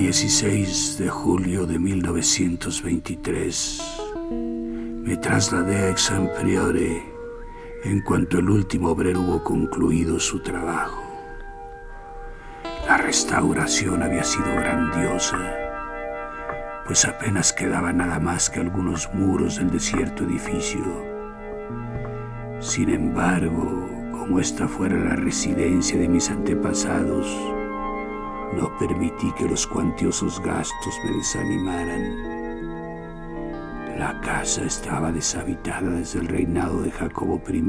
16 de julio de 1923 me trasladé a Exampriore en cuanto el último obrero hubo concluido su trabajo. La restauración había sido grandiosa, pues apenas quedaba nada más que algunos muros del desierto edificio. Sin embargo, como esta fuera la residencia de mis antepasados, no permití que los cuantiosos gastos me desanimaran. La casa estaba deshabitada desde el reinado de Jacobo I,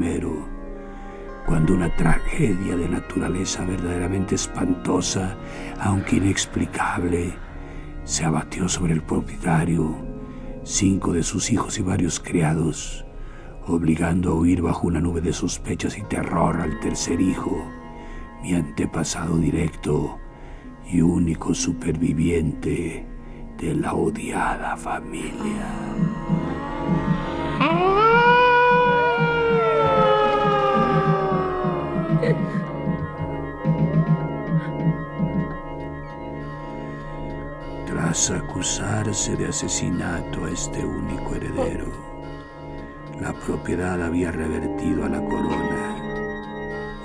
cuando una tragedia de naturaleza verdaderamente espantosa, aunque inexplicable, se abatió sobre el propietario, cinco de sus hijos y varios criados, obligando a huir bajo una nube de sospechas y terror al tercer hijo, mi antepasado directo y único superviviente de la odiada familia. Tras acusarse de asesinato a este único heredero, la propiedad había revertido a la corona,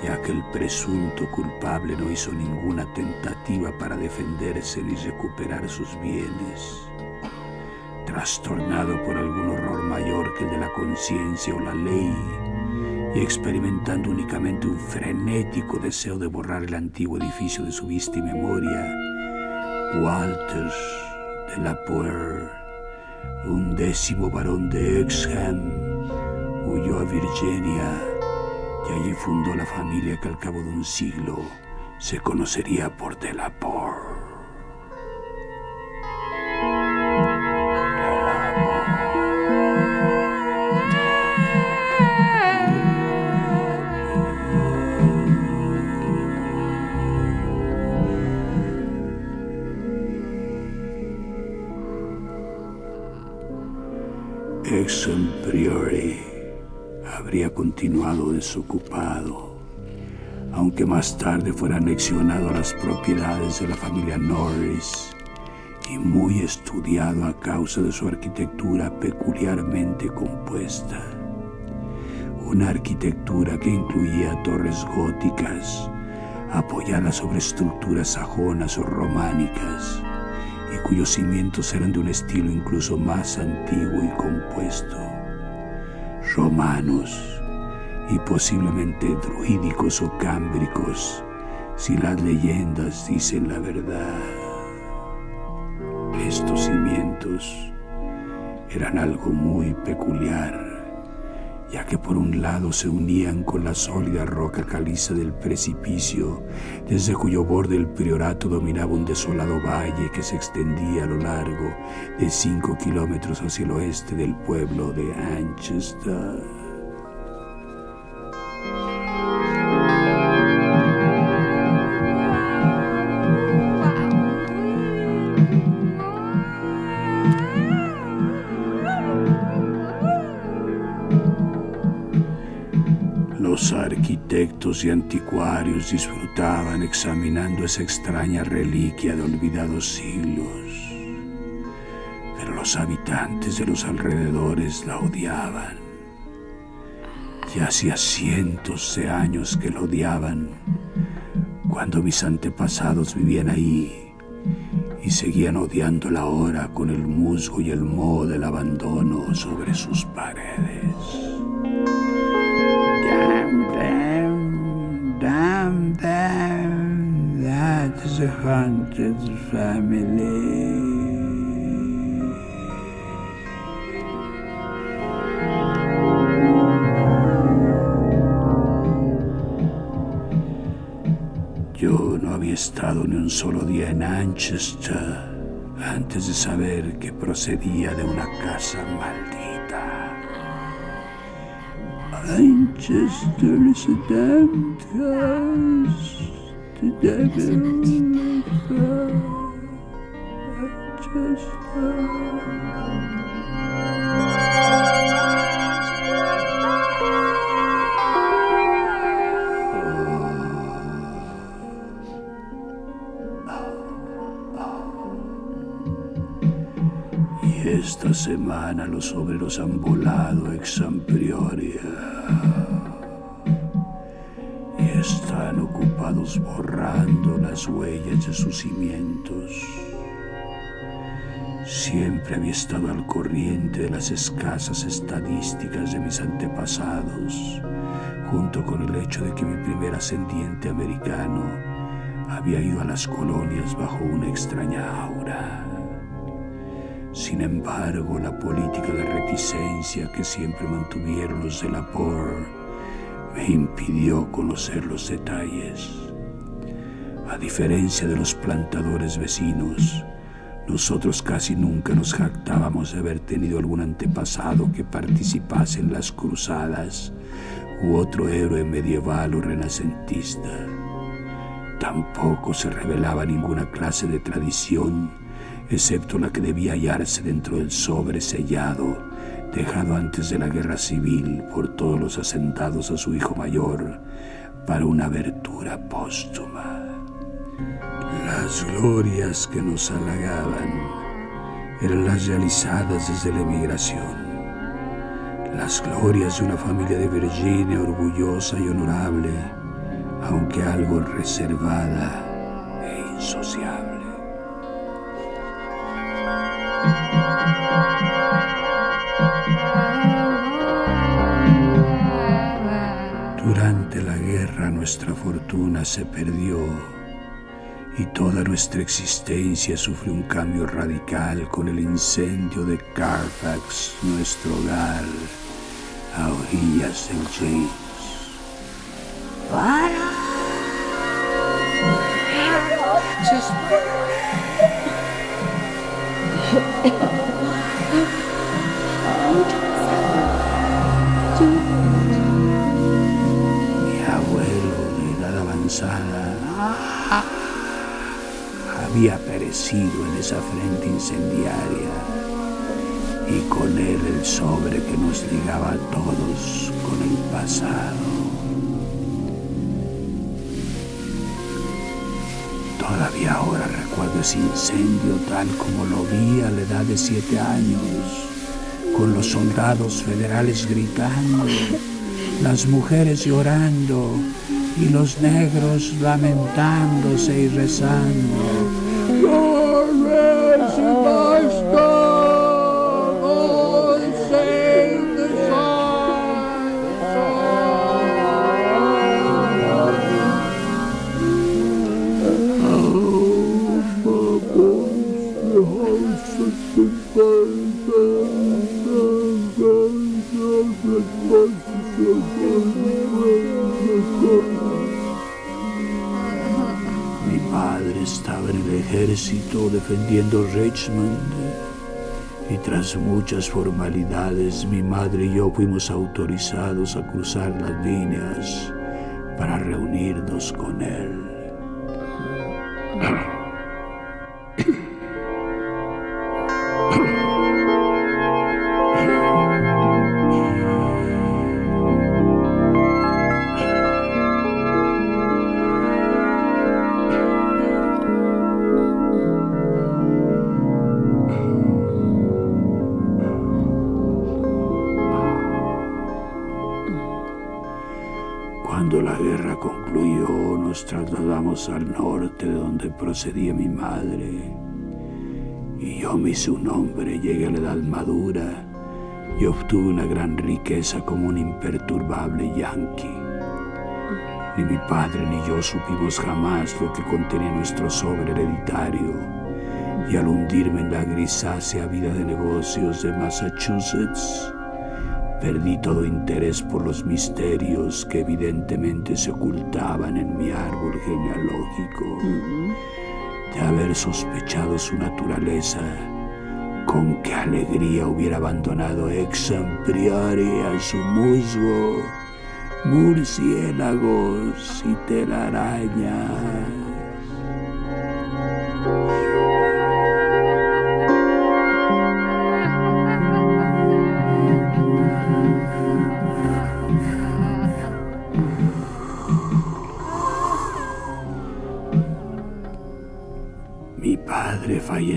ya que el presunto culpable no hizo ninguna tentativa para defenderse ni recuperar sus bienes. Trastornado por algún horror mayor que el de la conciencia o la ley, y experimentando únicamente un frenético deseo de borrar el antiguo edificio de su vista y memoria, Walter de la Poer, un décimo varón de Exham, huyó a Virginia y allí fundó la familia que al cabo de un siglo se conocería por Delapore. Continuado desocupado, aunque más tarde fuera anexionado a las propiedades de la familia Norris y muy estudiado a causa de su arquitectura peculiarmente compuesta. Una arquitectura que incluía torres góticas apoyadas sobre estructuras sajonas o románicas y cuyos cimientos eran de un estilo incluso más antiguo y compuesto. Romanos y posiblemente druídicos o cámbricos, si las leyendas dicen la verdad. Estos cimientos eran algo muy peculiar, ya que por un lado se unían con la sólida roca caliza del precipicio, desde cuyo borde el priorato dominaba un desolado valle que se extendía a lo largo de cinco kilómetros hacia el oeste del pueblo de Anchester. Arquitectos y anticuarios disfrutaban examinando esa extraña reliquia de olvidados siglos, pero los habitantes de los alrededores la odiaban. Y hacía cientos de años que la odiaban, cuando mis antepasados vivían ahí y seguían odiándola ahora con el musgo y el moho del abandono sobre sus paredes. Yo no había estado ni un solo día en Manchester antes de saber que procedía de una casa maldita. Manchester is a damned house. Y esta semana los obreros han volado ex San están ocupados borrando las huellas de sus cimientos. Siempre había estado al corriente de las escasas estadísticas de mis antepasados, junto con el hecho de que mi primer ascendiente americano había ido a las colonias bajo una extraña aura. Sin embargo, la política de reticencia que siempre mantuvieron los de la POR me impidió conocer los detalles. A diferencia de los plantadores vecinos, nosotros casi nunca nos jactábamos de haber tenido algún antepasado que participase en las cruzadas u otro héroe medieval o renacentista. Tampoco se revelaba ninguna clase de tradición, excepto la que debía hallarse dentro del sobre sellado dejado antes de la guerra civil por todos los asentados a su hijo mayor para una abertura póstuma. Las glorias que nos halagaban eran las realizadas desde la emigración, las glorias de una familia de Virginia orgullosa y honorable, aunque algo reservada e insociable. Durante la guerra nuestra fortuna se perdió y toda nuestra existencia sufrió un cambio radical con el incendio de Carfax, nuestro hogar, a orillas del James. Había perecido en esa frente incendiaria y con él el sobre que nos ligaba a todos con el pasado. Todavía ahora recuerdo ese incendio tal como lo vi a la edad de siete años, con los soldados federales gritando, las mujeres llorando y los negros lamentándose y rezando. Defendiendo Richmond y tras muchas formalidades mi madre y yo fuimos autorizados a cruzar las líneas para reunirnos con él. Al norte de donde procedía mi madre. Y yo me hice un hombre, llegué a la edad madura y obtuve una gran riqueza como un imperturbable yanqui. Ni mi padre ni yo supimos jamás lo que contenía nuestro sobre hereditario. Y al hundirme en la grisácea vida de negocios de Massachusetts, Perdí todo interés por los misterios que evidentemente se ocultaban en mi árbol genealógico. De haber sospechado su naturaleza, con qué alegría hubiera abandonado ex priori a su musgo murciélagos y telarañas.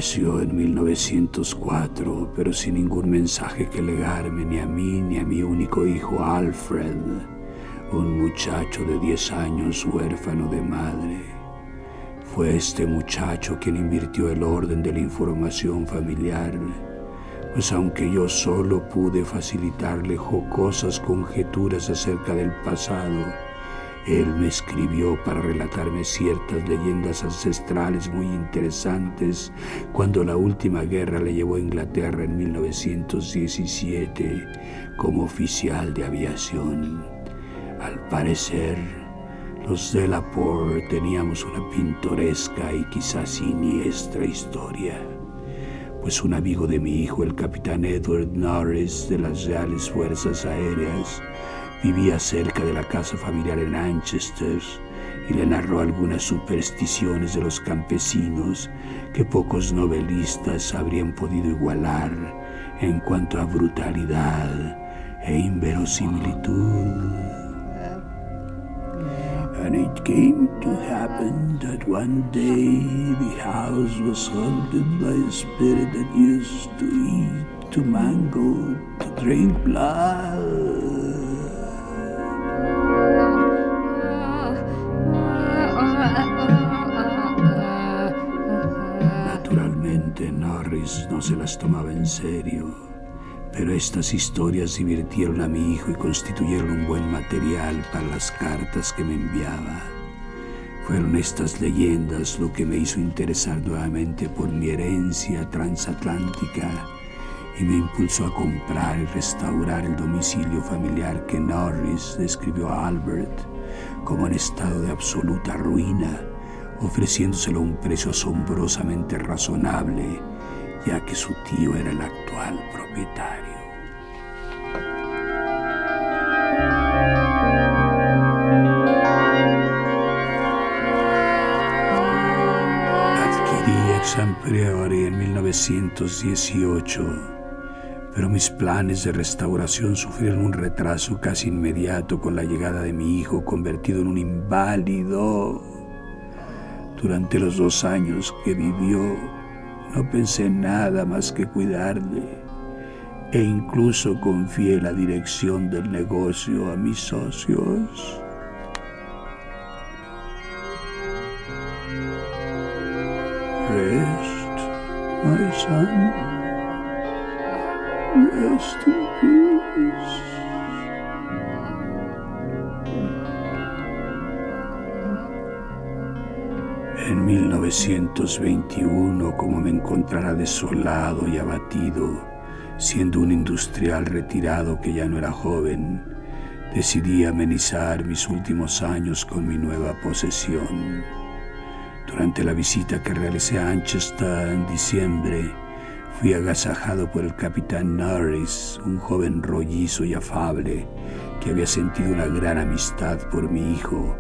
Falleció en 1904, pero sin ningún mensaje que legarme ni a mí ni a mi único hijo Alfred, un muchacho de 10 años huérfano de madre. Fue este muchacho quien invirtió el orden de la información familiar, pues aunque yo solo pude facilitarle jocosas conjeturas acerca del pasado, él me escribió para relatarme ciertas leyendas ancestrales muy interesantes cuando la última guerra le llevó a Inglaterra en 1917 como oficial de aviación. Al parecer, los de la Por teníamos una pintoresca y quizás siniestra historia, pues un amigo de mi hijo, el capitán Edward Norris de las Reales Fuerzas Aéreas, Vivía cerca de la casa familiar en Manchester y le narró algunas supersticiones de los campesinos que pocos novelistas habrían podido igualar en cuanto a brutalidad e inverosimilitud. And it came to happen that one day the house was haunted by a spirit that used to eat, to mangle, to drink blood. Se las tomaba en serio, pero estas historias divirtieron a mi hijo y constituyeron un buen material para las cartas que me enviaba. Fueron estas leyendas lo que me hizo interesar nuevamente por mi herencia transatlántica y me impulsó a comprar y restaurar el domicilio familiar que Norris describió a Albert como en estado de absoluta ruina ofreciéndoselo a un precio asombrosamente razonable, ya que su tío era el actual propietario. Adquirí Exam Priori en 1918, pero mis planes de restauración sufrieron un retraso casi inmediato con la llegada de mi hijo convertido en un inválido. Durante los dos años que vivió, no pensé en nada más que cuidarle e incluso confié la dirección del negocio a mis socios. Rest, my son. Rest in peace. En 1921, como me encontrara desolado y abatido, Siendo un industrial retirado que ya no era joven, decidí amenizar mis últimos años con mi nueva posesión. Durante la visita que realicé a Manchester en diciembre, fui agasajado por el capitán Norris, un joven rollizo y afable que había sentido una gran amistad por mi hijo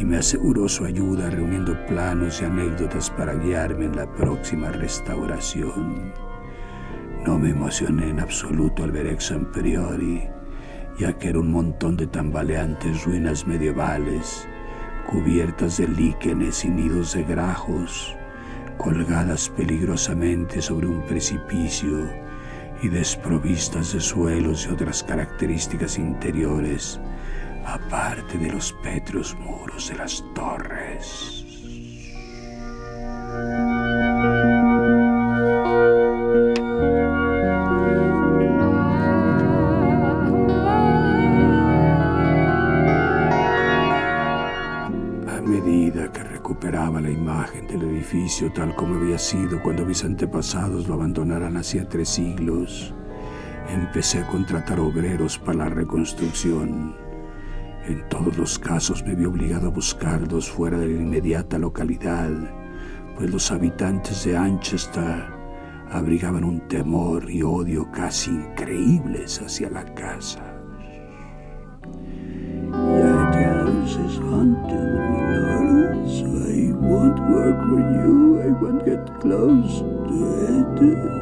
y me aseguró su ayuda reuniendo planos y anécdotas para guiarme en la próxima restauración. No me emocioné en absoluto al ver Exxon Priori, ya que era un montón de tambaleantes ruinas medievales, cubiertas de líquenes y nidos de grajos, colgadas peligrosamente sobre un precipicio y desprovistas de suelos y otras características interiores, aparte de los pétreos muros de las torres. tal como había sido cuando mis antepasados lo abandonaran hacía tres siglos. Empecé a contratar obreros para la reconstrucción. En todos los casos me vi obligado a buscarlos fuera de la inmediata localidad, pues los habitantes de Manchester abrigaban un temor y odio casi increíbles hacia la casa. I won't get close to it.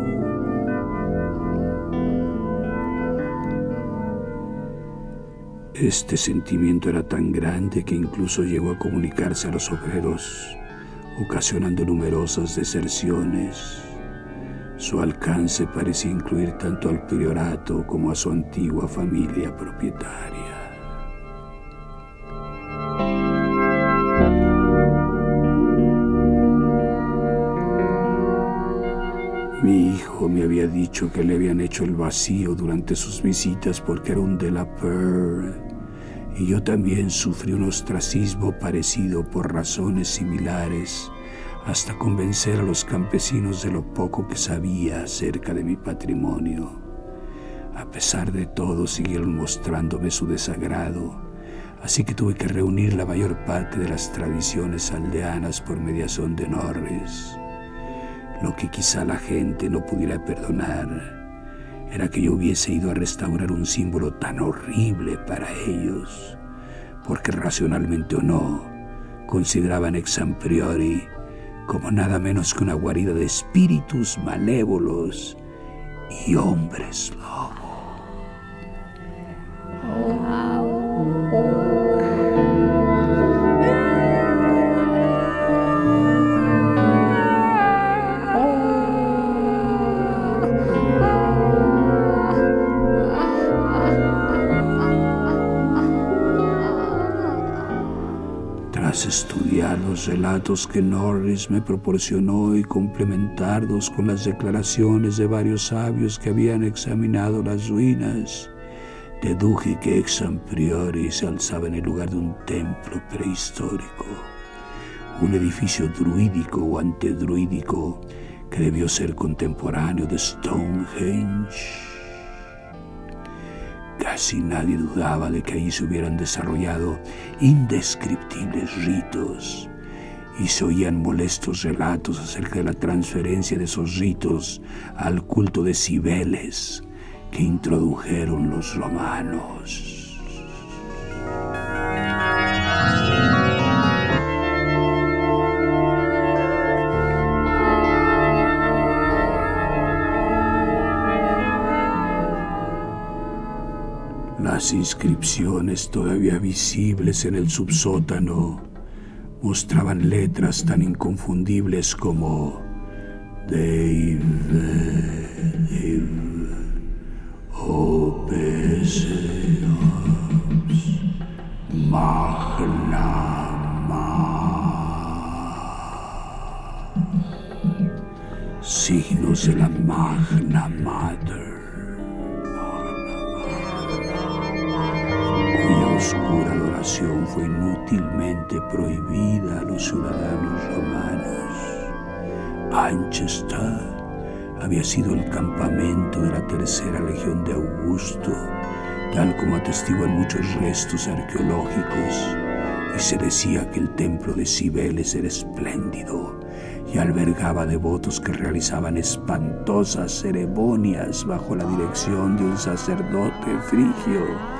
Este sentimiento era tan grande que incluso llegó a comunicarse a los obreros, ocasionando numerosas deserciones. Su alcance parecía incluir tanto al priorato como a su antigua familia propietaria. Mi hijo me había dicho que le habían hecho el vacío durante sus visitas porque era un de la y yo también sufrí un ostracismo parecido por razones similares hasta convencer a los campesinos de lo poco que sabía acerca de mi patrimonio. A pesar de todo, siguieron mostrándome su desagrado, así que tuve que reunir la mayor parte de las tradiciones aldeanas por mediación de Norris. Lo que quizá la gente no pudiera perdonar era que yo hubiese ido a restaurar un símbolo tan horrible para ellos, porque racionalmente o no, consideraban ex priori como nada menos que una guarida de espíritus malévolos y hombres lobos. Los relatos que Norris me proporcionó y complementarlos con las declaraciones de varios sabios que habían examinado las ruinas, deduje que Exam Priori se alzaba en el lugar de un templo prehistórico, un edificio druídico o antedruídico que debió ser contemporáneo de Stonehenge. Casi nadie dudaba de que ahí se hubieran desarrollado indescriptibles ritos y se oían molestos relatos acerca de la transferencia de esos ritos al culto de Cibeles que introdujeron los romanos. Las inscripciones todavía visibles en el subsótano mostraban letras tan inconfundibles como Dave, Dave Opes Magna Signos de la Magna Mater. oscura adoración fue inútilmente prohibida romanos. Manchester había sido el campamento de la tercera legión de Augusto, tal como atestiguan muchos restos arqueológicos, y se decía que el templo de Cibeles era espléndido y albergaba devotos que realizaban espantosas ceremonias bajo la dirección de un sacerdote frigio.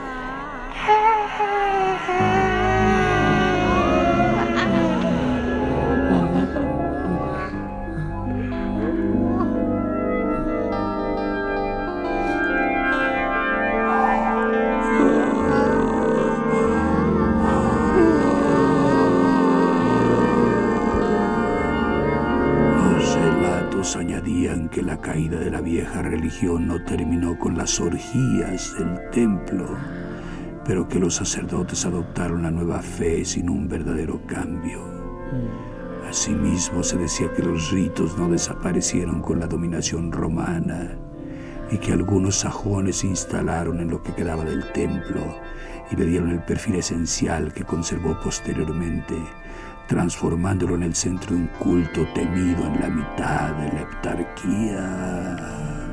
Religión no terminó con las orgías del templo, pero que los sacerdotes adoptaron la nueva fe sin un verdadero cambio. Asimismo se decía que los ritos no desaparecieron con la dominación romana y que algunos sajones se instalaron en lo que quedaba del templo y le dieron el perfil esencial que conservó posteriormente transformándolo en el centro de un culto temido en la mitad de la heptarquía.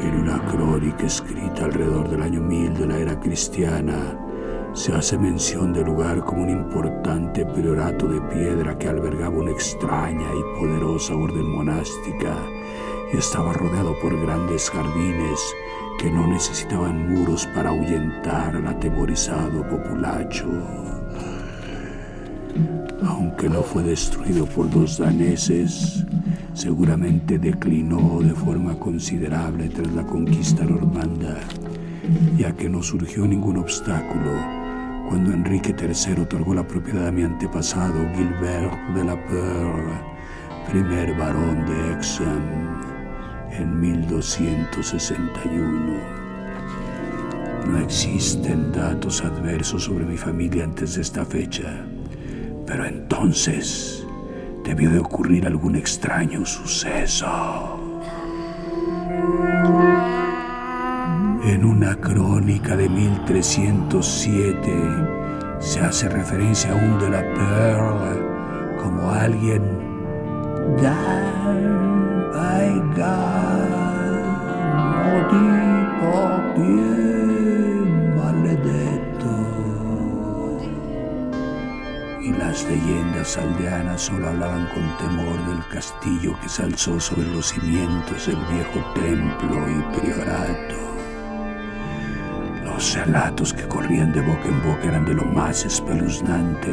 En una crónica escrita alrededor del año 1000 de la era cristiana, se hace mención del lugar como un importante priorato de piedra que albergaba una extraña y poderosa orden monástica estaba rodeado por grandes jardines que no necesitaban muros para ahuyentar al atemorizado populacho. Aunque no fue destruido por los daneses, seguramente declinó de forma considerable tras la conquista normanda, ya que no surgió ningún obstáculo cuando Enrique III otorgó la propiedad a mi antepasado Gilbert de la Perle, primer barón de Exham, en 1261. No existen datos adversos sobre mi familia antes de esta fecha, pero entonces debió de ocurrir algún extraño suceso. En una crónica de 1307 se hace referencia aún de la Pearl como alguien down leyendas aldeanas solo hablaban con temor del castillo que se alzó sobre los cimientos del viejo templo y priorato. Los relatos que corrían de boca en boca eran de lo más espeluznante,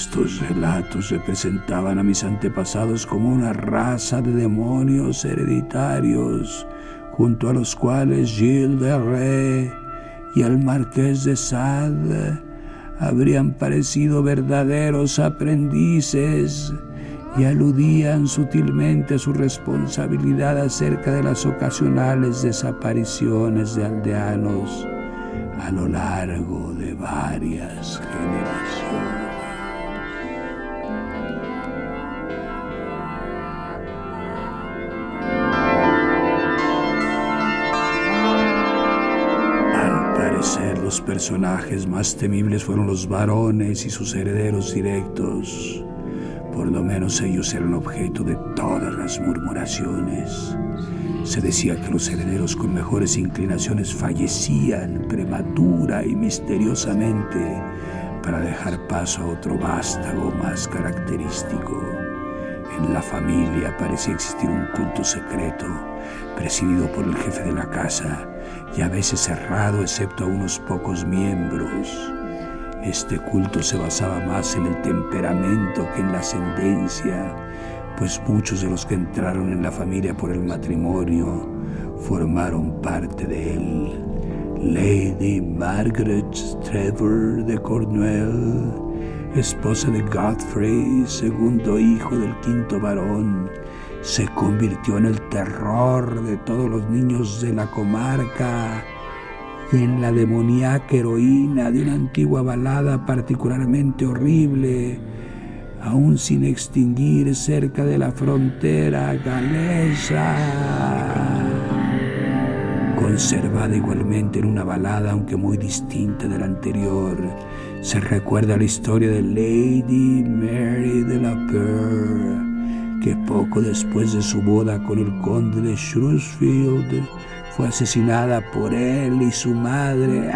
Estos relatos representaban a mis antepasados como una raza de demonios hereditarios, junto a los cuales Gilles de Rey y el Marqués de Sade habrían parecido verdaderos aprendices y aludían sutilmente a su responsabilidad acerca de las ocasionales desapariciones de aldeanos a lo largo de varias generaciones. Los personajes más temibles fueron los varones y sus herederos directos por lo menos ellos eran objeto de todas las murmuraciones. Se decía que los herederos con mejores inclinaciones fallecían prematura y misteriosamente para dejar paso a otro vástago más característico. En la familia parecía existir un culto secreto, presidido por el jefe de la casa y a veces cerrado excepto a unos pocos miembros Este culto se basaba más en el temperamento que en la ascendencia, pues muchos de los que entraron en la familia por el matrimonio formaron parte de él. Lady Margaret Trevor de Cornwall, esposa de Godfrey, segundo hijo del quinto varón, se convirtió en el terror de todos los niños de la comarca y en la demoníaca heroína de una antigua balada particularmente horrible, aún sin extinguir cerca de la frontera galesa. Conservada igualmente en una balada, aunque muy distinta de la anterior, se recuerda la historia de Lady Mary de la Peur que poco después de su boda con el conde de Shrewsfield fue asesinada por él y su madre,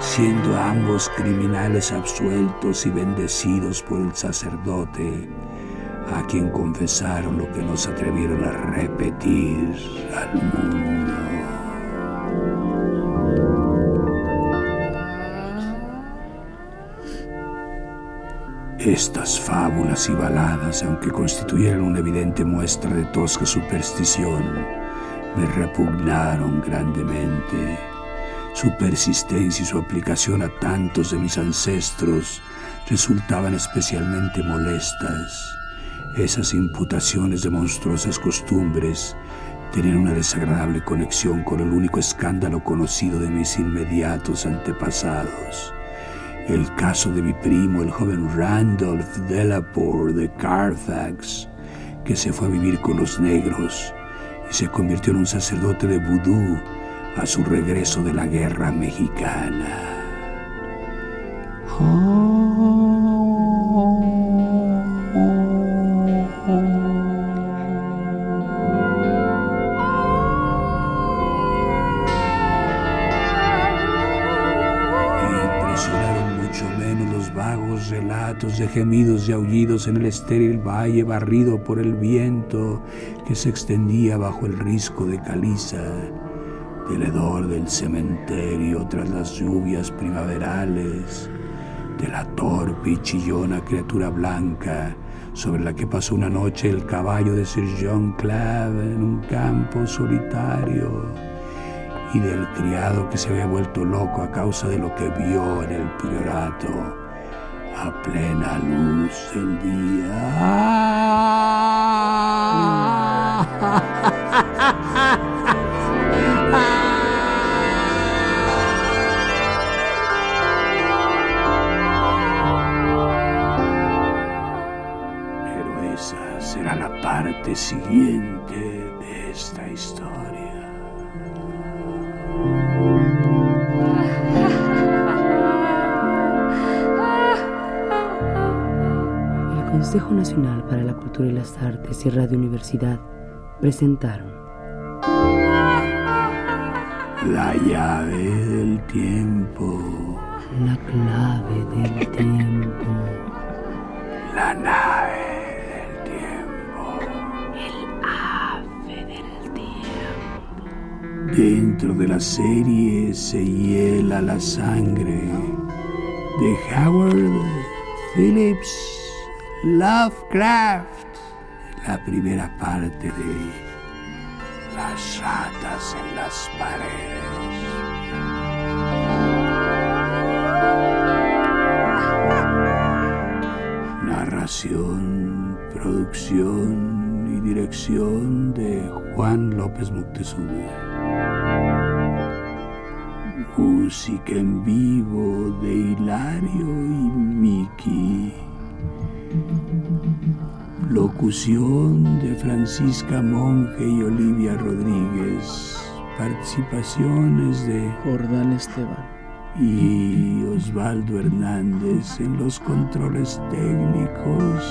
siendo ambos criminales absueltos y bendecidos por el sacerdote, a quien confesaron lo que no se atrevieron a repetir al mundo. Estas fábulas y baladas, aunque constituyeran una evidente muestra de tosca superstición, me repugnaron grandemente. Su persistencia y su aplicación a tantos de mis ancestros resultaban especialmente molestas. Esas imputaciones de monstruosas costumbres tenían una desagradable conexión con el único escándalo conocido de mis inmediatos antepasados el caso de mi primo, el joven Randolph Delaporte de Carfax, que se fue a vivir con los negros y se convirtió en un sacerdote de vudú a su regreso de la guerra mexicana. Gemidos y aullidos en el estéril valle barrido por el viento que se extendía bajo el risco de caliza, del hedor del cementerio tras las lluvias primaverales, de la torpe y chillona criatura blanca sobre la que pasó una noche el caballo de Sir John Clave en un campo solitario y del criado que se había vuelto loco a causa de lo que vio en el priorato a plena luz del día. Pero esa será la parte siguiente Consejo Nacional para la Cultura y las Artes y Radio Universidad presentaron La llave del tiempo. La clave del tiempo. La nave del tiempo. El ave del tiempo. Dentro de la serie se hiela la sangre de Howard Phillips. Lovecraft, la primera parte de Las ratas en las paredes. Narración, producción y dirección de Juan López Moctezuma. Música en vivo de Hilario y Miki. Locución de Francisca Monge y Olivia Rodríguez. Participaciones de Jordán Esteban y Osvaldo Hernández en los controles técnicos.